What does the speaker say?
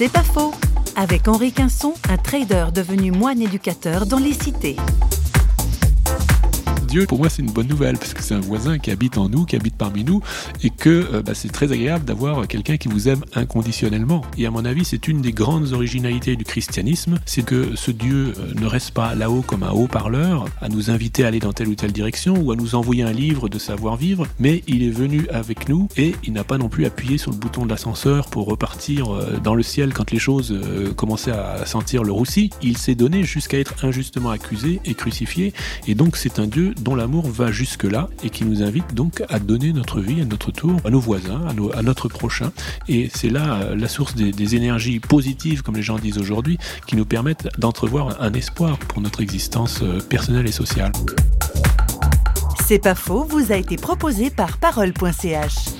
C'est pas faux. Avec Henri Quinson, un trader devenu moine éducateur dans les cités. Pour moi, c'est une bonne nouvelle, parce que c'est un voisin qui habite en nous, qui habite parmi nous, et que euh, bah, c'est très agréable d'avoir quelqu'un qui vous aime inconditionnellement. Et à mon avis, c'est une des grandes originalités du christianisme, c'est que ce Dieu euh, ne reste pas là-haut comme un haut-parleur, à nous inviter à aller dans telle ou telle direction, ou à nous envoyer un livre de savoir-vivre, mais il est venu avec nous, et il n'a pas non plus appuyé sur le bouton de l'ascenseur pour repartir euh, dans le ciel quand les choses commençaient à sentir le roussi. Il s'est donné jusqu'à être injustement accusé et crucifié, et donc c'est un Dieu dont l'amour va jusque-là et qui nous invite donc à donner notre vie à notre tour, à nos voisins, à, notre prochain. Et c'est là euh, la source des, des énergies positives, comme les gens disent aujourd'hui, qui nous permettent d'entrevoir un espoir pour notre existence euh, personnelle et sociale. C'est pas faux, vous a été proposé par parole.ch.